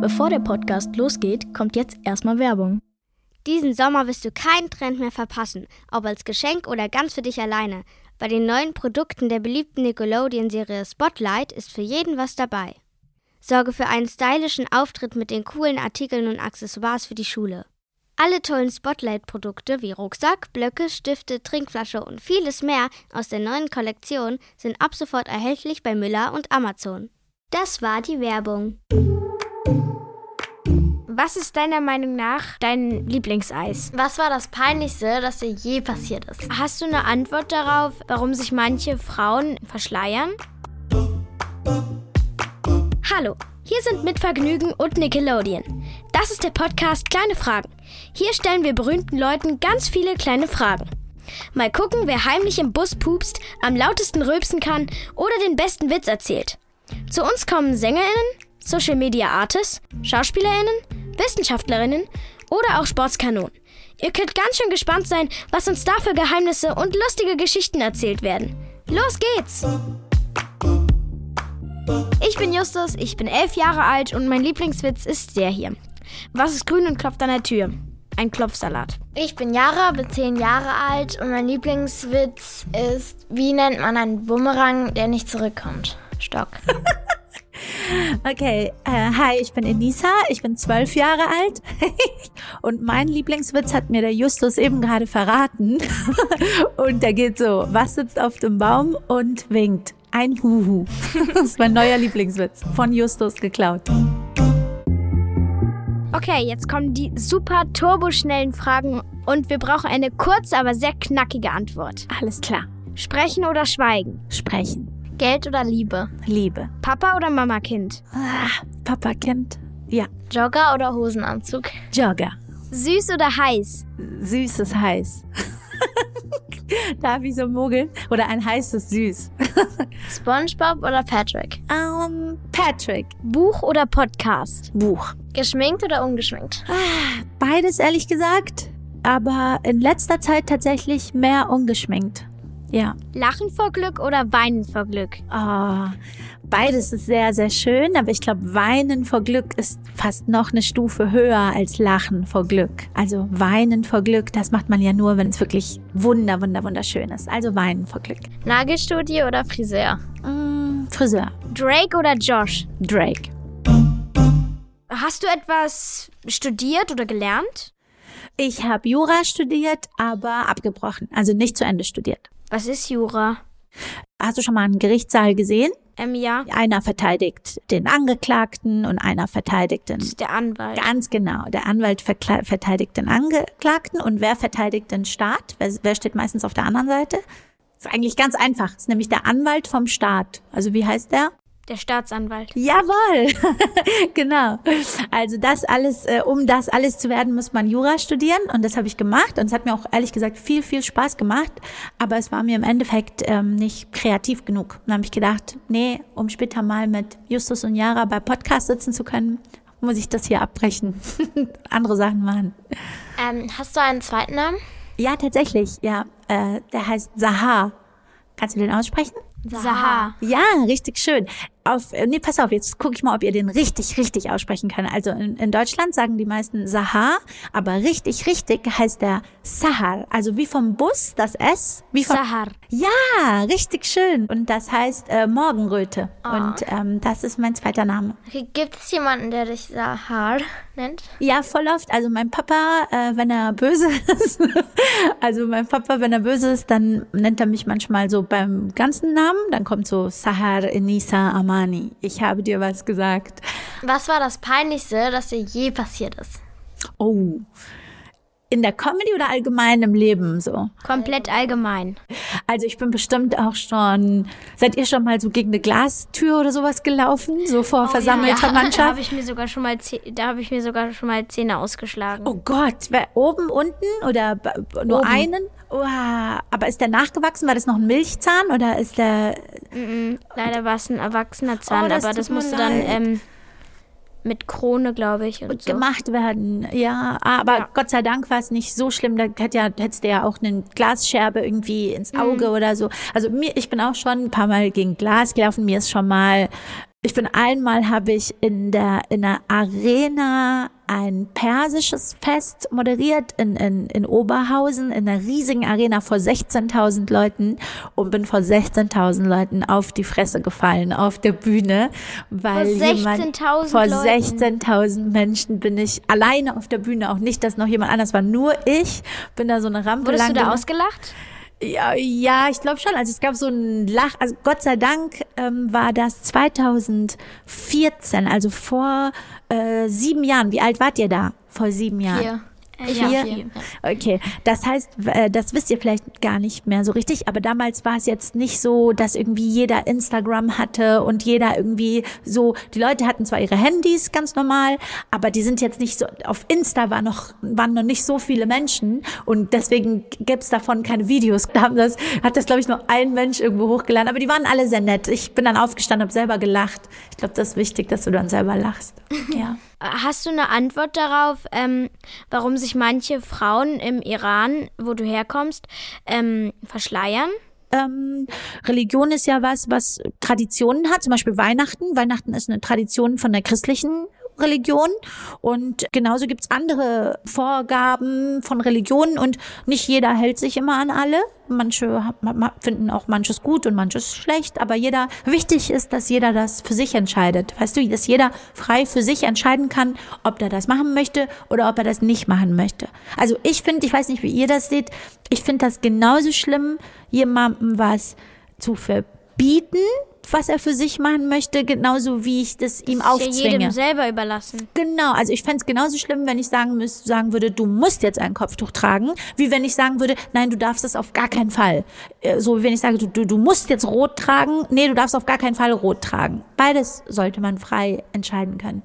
Bevor der Podcast losgeht, kommt jetzt erstmal Werbung. Diesen Sommer wirst du keinen Trend mehr verpassen, ob als Geschenk oder ganz für dich alleine. Bei den neuen Produkten der beliebten Nickelodeon-Serie Spotlight ist für jeden was dabei. Sorge für einen stylischen Auftritt mit den coolen Artikeln und Accessoires für die Schule. Alle tollen Spotlight-Produkte wie Rucksack, Blöcke, Stifte, Trinkflasche und vieles mehr aus der neuen Kollektion sind ab sofort erhältlich bei Müller und Amazon. Das war die Werbung. Was ist deiner Meinung nach dein Lieblingseis? Was war das Peinlichste, das dir je passiert ist? Hast du eine Antwort darauf, warum sich manche Frauen verschleiern? Hallo, hier sind mit Vergnügen und Nickelodeon. Das ist der Podcast Kleine Fragen. Hier stellen wir berühmten Leuten ganz viele kleine Fragen. Mal gucken, wer heimlich im Bus pupst, am lautesten rülpsen kann oder den besten Witz erzählt. Zu uns kommen SängerInnen, Social Media Artists, SchauspielerInnen, Wissenschaftlerinnen oder auch Sportskanonen. Ihr könnt ganz schön gespannt sein, was uns da für Geheimnisse und lustige Geschichten erzählt werden. Los geht's! Ich bin Justus, ich bin elf Jahre alt und mein Lieblingswitz ist der hier. Was ist grün und klopft an der Tür? Ein Klopfsalat. Ich bin Jara, bin zehn Jahre alt und mein Lieblingswitz ist, wie nennt man einen Bumerang, der nicht zurückkommt? Stock. Okay, äh, hi, ich bin Enisa, ich bin zwölf Jahre alt und mein Lieblingswitz hat mir der Justus eben gerade verraten und der geht so, was sitzt auf dem Baum und winkt? Ein Huhu. Das ist mein neuer Lieblingswitz, von Justus geklaut. Okay, jetzt kommen die super turboschnellen Fragen und wir brauchen eine kurze, aber sehr knackige Antwort. Alles klar. Sprechen oder schweigen? Sprechen. Geld oder Liebe? Liebe. Papa oder Mama Kind? Ah, Papa Kind. Ja. Jogger oder Hosenanzug? Jogger. Süß oder heiß? Süßes heiß. Darf ich so mogeln? Oder ein heißes Süß. SpongeBob oder Patrick? Um, Patrick. Buch oder Podcast? Buch. Geschminkt oder ungeschminkt? Beides ehrlich gesagt, aber in letzter Zeit tatsächlich mehr ungeschminkt. Ja. Lachen vor Glück oder weinen vor Glück? Oh, beides ist sehr, sehr schön, aber ich glaube, weinen vor Glück ist fast noch eine Stufe höher als Lachen vor Glück. Also weinen vor Glück, das macht man ja nur, wenn es wirklich wunder, wunder, wunderschön ist. Also weinen vor Glück. Nagelstudio oder Friseur? Mm, Friseur. Drake oder Josh? Drake. Hast du etwas studiert oder gelernt? Ich habe Jura studiert, aber abgebrochen. Also nicht zu Ende studiert. Was ist Jura? Hast du schon mal einen Gerichtssaal gesehen? Ähm, ja. Einer verteidigt den Angeklagten und einer verteidigt den. Das ist der Anwalt. Ganz genau. Der Anwalt verteidigt den Angeklagten und wer verteidigt den Staat? Wer, wer steht meistens auf der anderen Seite? ist eigentlich ganz einfach. ist nämlich der Anwalt vom Staat. Also wie heißt der? Der Staatsanwalt. Jawohl, genau. Also das alles, äh, um das alles zu werden, muss man Jura studieren und das habe ich gemacht und es hat mir auch ehrlich gesagt viel, viel Spaß gemacht, aber es war mir im Endeffekt ähm, nicht kreativ genug. Und dann habe ich gedacht, nee, um später mal mit Justus und Jara bei Podcast sitzen zu können, muss ich das hier abbrechen, andere Sachen machen. Ähm, hast du einen zweiten Namen? Ja, tatsächlich, ja. Äh, der heißt Sahar. Kannst du den aussprechen? Saha. Ja, richtig schön. Auf, nee, pass auf, jetzt gucke ich mal, ob ihr den richtig, richtig aussprechen könnt. Also in, in Deutschland sagen die meisten Sahar, aber richtig, richtig heißt der Sahar. Also wie vom Bus, das S. Wie vom, Sahar. Ja, richtig schön. Und das heißt äh, Morgenröte. Und ähm, das ist mein zweiter Name. Okay, Gibt es jemanden, der dich Sahar nennt? Ja, voll oft. Also mein Papa, äh, wenn er böse ist, also mein Papa, wenn er böse ist, dann nennt er mich manchmal so beim ganzen Namen. Dann kommt so Sahar Enisa Amani. Ich habe dir was gesagt. Was war das Peinlichste, das dir je passiert ist? Oh. In der Comedy oder allgemein im Leben so? Komplett allgemein. Also ich bin bestimmt auch schon. Seid ihr schon mal so gegen eine Glastür oder sowas gelaufen, so vor versammelter Da habe Mannschaft? ich mir sogar schon mal da habe ich mir sogar schon mal Zähne ausgeschlagen. Oh Gott, oben, unten oder nur Oben. einen? Uah, aber ist der nachgewachsen? War das noch ein Milchzahn oder ist der? Leider war es ein erwachsener Zahn, Oh, aber das musste dann ähm, mit Krone, glaube ich, und so. gemacht werden. Ja, aber Ja. Gott sei Dank war es nicht so schlimm. Da hätte ja, hättest du ja auch eine Glasscherbe irgendwie ins Auge Mhm. oder so. Also mir, ich bin auch schon ein paar Mal gegen Glas gelaufen. Mir ist schon mal Ich bin einmal habe ich in der in der Arena ein persisches Fest moderiert in, in, in Oberhausen in einer riesigen Arena vor 16.000 Leuten und bin vor 16.000 Leuten auf die Fresse gefallen auf der Bühne, weil Vor jemand 16.000 vor Leuten. 16.000 Menschen bin ich alleine auf der Bühne, auch nicht, dass noch jemand anders war, nur ich bin da so eine Rampe Wurdest lang du da ausgelacht? Ja, ja, ich glaube schon. Also es gab so ein Lach, also Gott sei Dank ähm, war das 2014, also vor äh, sieben Jahren. Wie alt wart ihr da? Vor sieben Jahren. Vier. Vier? Okay, das heißt, äh, das wisst ihr vielleicht gar nicht mehr so richtig, aber damals war es jetzt nicht so, dass irgendwie jeder Instagram hatte und jeder irgendwie so, die Leute hatten zwar ihre Handys ganz normal, aber die sind jetzt nicht so, auf Insta war noch, waren noch nicht so viele Menschen und deswegen gibt's davon keine Videos. Da haben das, hat das glaube ich nur ein Mensch irgendwo hochgeladen, aber die waren alle sehr nett. Ich bin dann aufgestanden, habe selber gelacht. Ich glaube, das ist wichtig, dass du dann selber lachst. Ja. Hast du eine Antwort darauf, ähm, warum sich manche Frauen im Iran, wo du herkommst, ähm, verschleiern? ähm, Religion ist ja was, was Traditionen hat, zum Beispiel Weihnachten. Weihnachten ist eine Tradition von der christlichen Religion und genauso gibt's andere Vorgaben von Religionen und nicht jeder hält sich immer an alle. Manche finden auch manches gut und manches schlecht, aber jeder, wichtig ist, dass jeder das für sich entscheidet. Weißt du, dass jeder frei für sich entscheiden kann, ob er das machen möchte oder ob er das nicht machen möchte. Also ich finde, ich weiß nicht, wie ihr das seht, ich finde das genauso schlimm, jemandem was zu verbieten, was er für sich machen möchte, genauso wie ich das ihm Ist ja aufzwinge. jedem selber überlassen. Genau, also ich fände es genauso schlimm, wenn ich sagen, müß, sagen würde, du musst jetzt ein Kopftuch tragen, wie wenn ich sagen würde, nein, du darfst das auf gar keinen Fall. Äh, So wie wenn ich sage, du, du, du musst jetzt rot tragen, nee, du darfst auf gar keinen Fall rot tragen. Beides sollte man frei entscheiden können.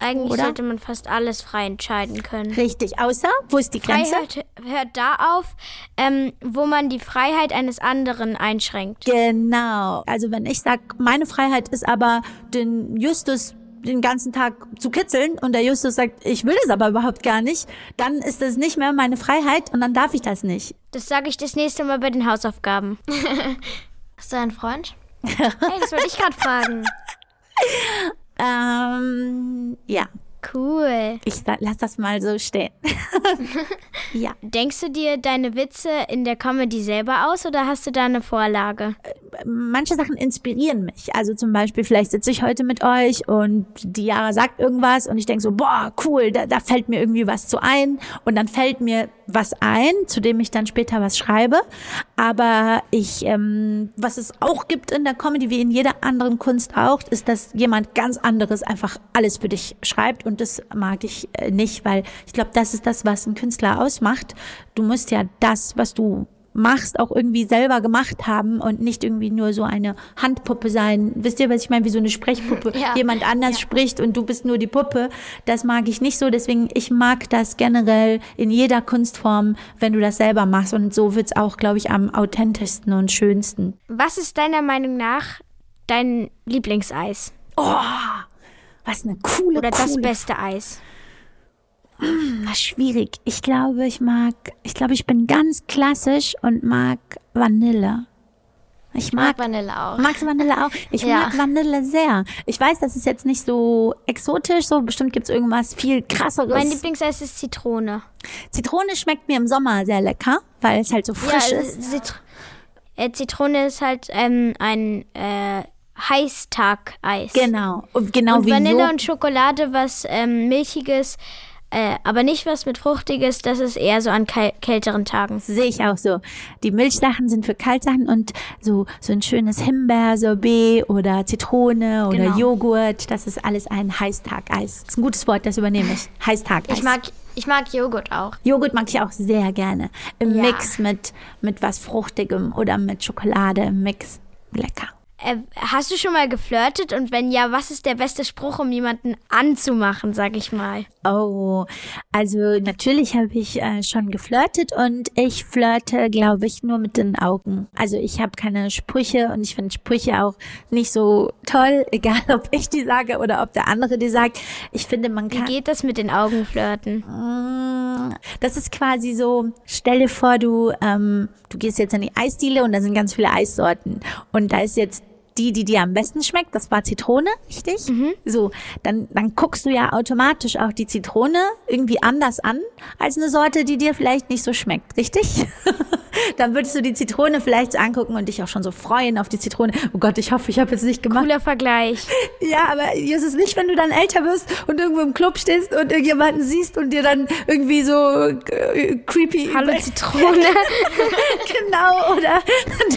Eigentlich Oder? sollte man fast alles frei entscheiden können. Richtig, außer, wo ist die Grenze? Freiheit hört da auf, ähm, wo man die Freiheit eines anderen einschränkt. Genau. Also wenn ich sag, meine Freiheit ist aber, den Justus den ganzen Tag zu kitzeln und der Justus sagt, ich will das aber überhaupt gar nicht, dann ist das nicht mehr meine Freiheit und dann darf ich das nicht. Das sage ich das nächste Mal bei den Hausaufgaben. Hast du einen Freund? Hey, das wollte ich gerade fragen. Ähm, ja, Cool. ich lass das mal so stehen. ja, Denkst du dir deine Witze in der Comedy selber aus oder hast du da eine Vorlage? manche Sachen inspirieren mich. Also zum Beispiel, vielleicht sitze ich heute mit euch und die Jara sagt irgendwas und ich denke so, boah, cool, da, da fällt mir irgendwie was zu ein und dann fällt mir was ein, zu dem ich dann später was schreibe. Aber ich, ähm, was es auch gibt in der Comedy, wie in jeder anderen Kunst auch, ist, dass jemand ganz anderes einfach alles für dich schreibt und das mag ich äh, nicht, weil ich glaube, das ist das, was ein Künstler ausmacht. Du musst ja das, was du machst, auch irgendwie selber gemacht haben und nicht irgendwie nur so eine Handpuppe sein. Wisst ihr, was ich meine? Wie so eine Sprechpuppe. Ja. Jemand anders spricht und du bist nur die Puppe. Das mag ich nicht so. Deswegen, ich mag das generell in jeder Kunstform, wenn du das selber machst. Und so wird's auch, glaube ich, am authentischsten und schönsten. Was ist deiner Meinung nach dein Lieblingseis? Was eine coole, Oder das coole beste Eis? Na, schwierig. Ich glaube, ich mag, ich glaube, ich bin ganz klassisch und mag Vanille. Ich mag, Mag Vanille auch. Magst du Vanille auch? Ich Ja. mag Vanille sehr. Ich weiß, das ist jetzt nicht so exotisch, so bestimmt gibt's irgendwas viel krasseres. Mein Lieblingseis ist Zitrone. Zitrone schmeckt mir im Sommer sehr lecker, weil es halt so frisch ja, ist. Zit äh, Zitrone ist halt ähm, ein äh, Heißtag-Eis. Genau. Genau und wie Vanille Jo- und Schokolade, was ähm, Milchiges, äh, aber nicht was mit Fruchtiges, das ist eher so an käl kälteren Tagen. Sehe ich auch so. Die Milchsachen sind für Kaltsachen und so, so ein schönes Himbeersorbet oder Zitrone oder Genau. Joghurt, das ist alles ein Heißtageis. Das ist ein gutes Wort, das übernehme ich. Heißtageis. Ich mag, ich mag Joghurt auch. Joghurt mag ich auch sehr gerne. Im Ja. Mix mit, mit was Fruchtigem oder mit Schokolade im Mix. Lecker. Äh, hast du schon mal geflirtet? Und wenn ja, was ist der beste Spruch, um jemanden anzumachen, sag ich mal? Oh, also natürlich habe ich äh, schon geflirtet und ich flirte, glaube ich, nur mit den Augen. Also ich habe keine Sprüche und ich finde Sprüche auch nicht so toll, egal ob ich die sage oder ob der andere die sagt. Ich finde, man Wie kann. geht das mit den Augen flirten? Mm, Das ist quasi so, stell dir vor, du, ähm, du gehst jetzt in die Eisdiele und da sind ganz viele Eissorten. Und da ist jetzt die, die dir am besten schmeckt, das war Zitrone, richtig? Mhm. So, dann, dann guckst du ja automatisch auch die Zitrone irgendwie anders an als eine Sorte, die dir vielleicht nicht so schmeckt, richtig? dann würdest du die Zitrone vielleicht so angucken und dich auch schon so freuen auf die Zitrone. Oh Gott, ich hoffe, ich habe jetzt nicht gemacht. Cooler Vergleich. Ja, aber ist es nicht, wenn du dann älter wirst und irgendwo im Club stehst und irgendjemanden siehst und dir dann irgendwie so äh, creepy. Hallo Zitrone. genau, oder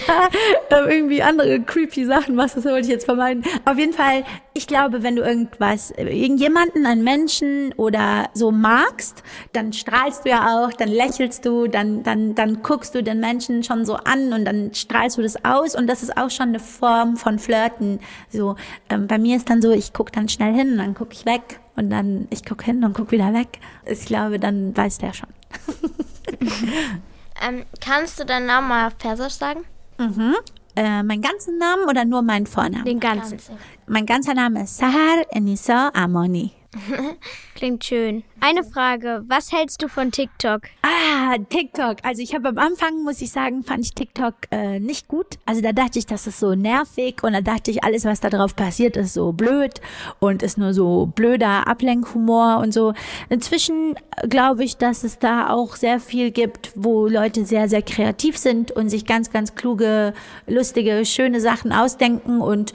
da äh, irgendwie andere creepy Sachen machst, das wollte ich jetzt vermeiden. Auf jeden Fall, ich glaube, wenn du irgendwas, irgendjemanden, einen Menschen oder so magst, dann strahlst du ja auch, dann lächelst du, dann, dann, dann guckst du den Menschen schon so an und dann strahlst du das aus und das ist auch schon eine Form von Flirten. So, ähm, bei mir ist dann so, ich guck dann schnell hin und dann guck ich weg und dann ich guck hin und guck wieder weg. Ich glaube, dann weiß der schon. Ähm, kannst du deinen Namen mal auf Persisch sagen? Mhm. Äh, meinen ganzen Namen oder nur meinen Vornamen? Den ganzen. Mein ganzer Name ist Sahar Enisa Amoni. Klingt schön. Eine Frage. Was hältst du von TikTok? Ah, TikTok. Also ich habe am Anfang, muss ich sagen, fand ich TikTok äh, nicht gut. Also da dachte ich, das ist so nervig und da dachte ich, alles, was da drauf passiert, ist so blöd und ist nur so blöder Ablenkhumor und so. Inzwischen glaube ich, dass es da auch sehr viel gibt, wo Leute sehr, sehr kreativ sind und sich ganz, ganz kluge, lustige, schöne Sachen ausdenken und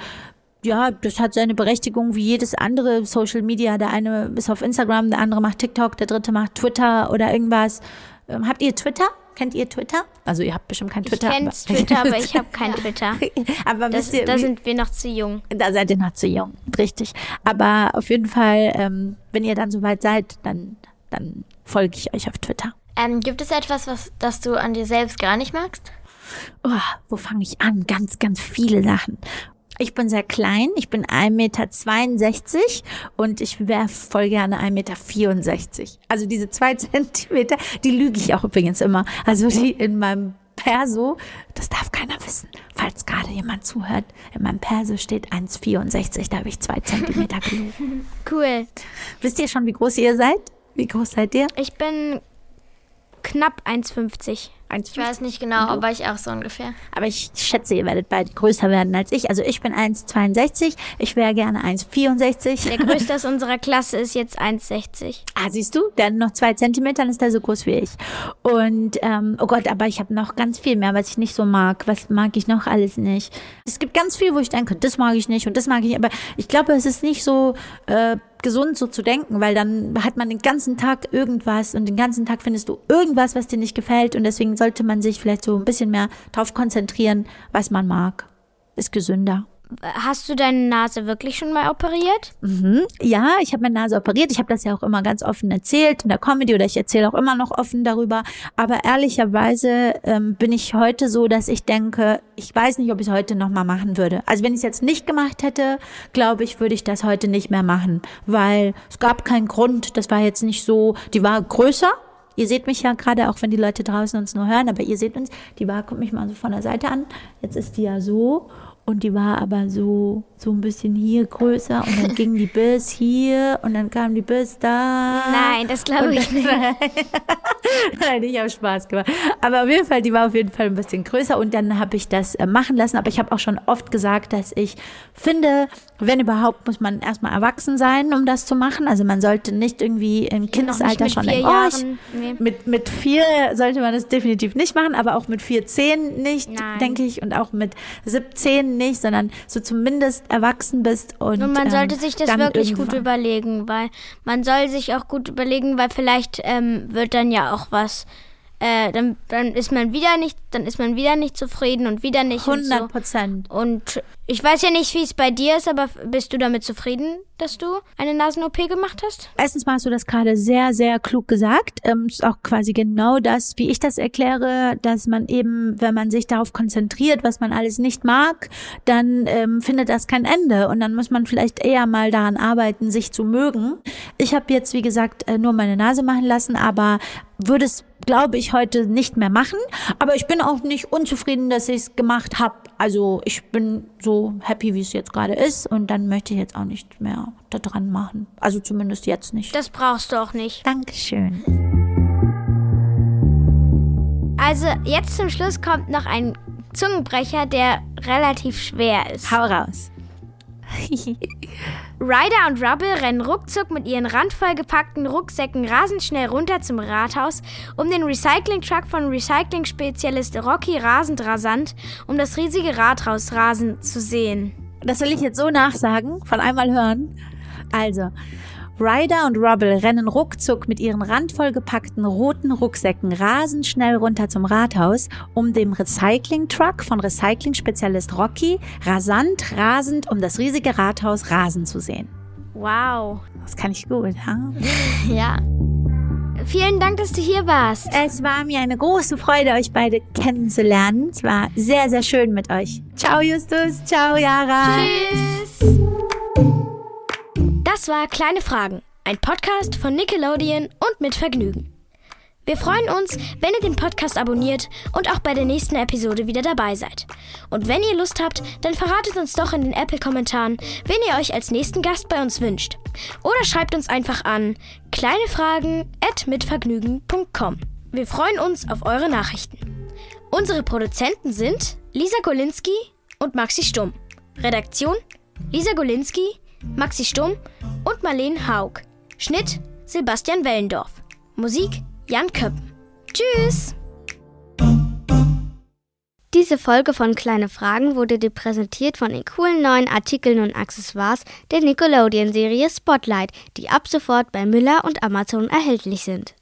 ja, das hat seine Berechtigung wie jedes andere Social Media. Der eine ist auf Instagram, der andere macht TikTok, der dritte macht Twitter oder irgendwas. Ähm, habt ihr Twitter? Kennt ihr Twitter? Also ihr habt bestimmt kein Twitter. Ich kenne Twitter, aber ich habe kein Twitter. aber Das, ihr, da sind wir noch zu jung. da seid ihr noch zu jung, richtig. Aber auf jeden Fall, ähm, wenn ihr dann soweit seid, dann, dann folge ich euch auf Twitter. Ähm, gibt es etwas, was, das du an dir selbst gar nicht magst? Oh, wo fange ich an? Ganz, ganz viele Sachen. Ich bin sehr klein, ich bin 1,62 Meter und ich wäre voll gerne 1,64 Meter. Also diese zwei Zentimeter, die lüge ich auch übrigens immer. Also die in meinem Perso, das darf keiner wissen, falls gerade jemand zuhört. In meinem Perso steht 1,64, da habe ich zwei Zentimeter gelogen. Cool. Wisst ihr schon, wie groß ihr seid? Wie groß seid ihr? Ich bin knapp 1,50. Ich weiß nicht genau, aber ich auch so ungefähr. Aber ich schätze, ihr werdet beide größer werden als ich. Also ich bin 1,62, ich wäre gerne 1,64. Der größte aus unserer Klasse ist jetzt 1,60. Ah, siehst du, der hat noch zwei Zentimeter, dann ist er so groß wie ich. Und, ähm, oh Gott, aber ich habe noch ganz viel mehr, was ich nicht so mag. Was mag ich noch alles nicht? Es gibt ganz viel, wo ich denke, das mag ich nicht und das mag ich nicht. Aber ich glaube, es ist nicht so äh, gesund, so zu denken, weil dann hat man den ganzen Tag irgendwas und den ganzen Tag findest du irgendwas, was dir nicht gefällt. Und deswegen sollte man sich vielleicht so ein bisschen mehr darauf konzentrieren, was man mag. Ist gesünder. Hast du deine Nase wirklich schon mal operiert? Mhm. Ja, ich habe meine Nase operiert. Ich habe das ja auch immer ganz offen erzählt in der Comedy oder ich erzähle auch immer noch offen darüber. Aber ehrlicherweise ähm, bin ich heute so, dass ich denke, ich weiß nicht, ob ich es heute noch mal machen würde. Also wenn ich es jetzt nicht gemacht hätte, glaube ich, würde ich das heute nicht mehr machen, weil es gab keinen Grund. Das war jetzt nicht so. Die war größer. Ihr seht mich ja gerade, auch wenn die Leute draußen uns nur hören, aber ihr seht uns. Die war, guckt mich mal so von der Seite an. Jetzt ist die ja so und die war aber so, so ein bisschen hier größer und dann ging die bis hier und dann kam die bis da. Nein, das glaube ich nicht. Nein, ich habe Spaß gemacht. Aber auf jeden Fall, die war auf jeden Fall ein bisschen größer und dann habe ich das äh, machen lassen. Aber ich habe auch schon oft gesagt, dass ich finde, wenn überhaupt, muss man erstmal erwachsen sein, um das zu machen. Also man sollte nicht irgendwie im Kindesalter schon denken, oh, ich, nee. mit, mit vier sollte man das definitiv nicht machen, aber auch mit vier, zehn nicht, denke ich, und auch mit 17 nicht, sondern so zumindest erwachsen bist und Und man ähm, sollte sich das wirklich gut überlegen, weil man soll sich auch gut überlegen, weil vielleicht ähm, wird dann ja auch was, äh, dann, dann ist man wieder nicht, dann ist man wieder nicht zufrieden und wieder nicht und 100 so. Prozent. Und ich weiß ja nicht, wie es bei dir ist, aber bist du damit zufrieden, dass du eine Nasen-OP gemacht hast? Erstens mal hast du das gerade sehr, sehr klug gesagt. Ähm, ist auch quasi genau das, wie ich das erkläre, dass man eben, wenn man sich darauf konzentriert, was man alles nicht mag, dann ähm, findet das kein Ende. Und dann muss man vielleicht eher mal daran arbeiten, sich zu mögen. Ich habe jetzt, wie gesagt, äh, nur meine Nase machen lassen, aber würde es, glaube ich, heute nicht mehr machen. Aber ich bin auch nicht unzufrieden, dass ich es gemacht habe. Also ich bin so happy, wie es jetzt gerade ist. Und dann möchte ich jetzt auch nicht mehr da dran machen. Also zumindest jetzt nicht. Das brauchst du auch nicht. Dankeschön. Also jetzt zum Schluss kommt noch ein Zungenbrecher, der relativ schwer ist. Hau raus. Ryder und Rubble rennen ruckzuck mit ihren randvoll gepackten Rucksäcken rasend schnell runter zum Rathaus, um den Recycling-Truck von Recycling-Spezialist Rocky rasend rasant um das riesige Rathaus rasend zu sehen. Das soll ich jetzt so nachsagen, von einmal hören. Also, Ryder und Rubble rennen ruckzuck mit ihren randvoll gepackten roten Rucksäcken rasend schnell runter zum Rathaus, um dem Recycling-Truck von Recycling-Spezialist Rocky rasant rasend um das riesige Rathaus rasen zu sehen. Wow. Das kann ich gut, ha? Ja. Vielen Dank, dass du hier warst. Es war mir eine große Freude, euch beide kennenzulernen. Es war sehr, sehr schön mit euch. Ciao, Justus. Ciao, Yara. Tschüss. War Kleine Fragen, ein Podcast von Nickelodeon und mit Vergnügen. Wir freuen uns, wenn ihr den Podcast abonniert und auch bei der nächsten Episode wieder dabei seid. Und wenn ihr Lust habt, dann verratet uns doch in den Apple-Kommentaren, wen ihr euch als nächsten Gast bei uns wünscht. Oder schreibt uns einfach an kleinefragen.mitvergnügen.com. Wir freuen uns auf eure Nachrichten. Unsere Produzenten sind Lisa Golinski und Maxi Stumm. Redaktion Lisa Golinski, Maxi Stumm und Marlene Haug. Schnitt Sebastian Wellendorf. Musik Jan Köppen. Tschüss! Diese Folge von Kleine Fragen wurde dir präsentiert von den coolen neuen Artikeln und Accessoires der Nickelodeon-Serie Spotlight, die ab sofort bei Müller und Amazon erhältlich sind.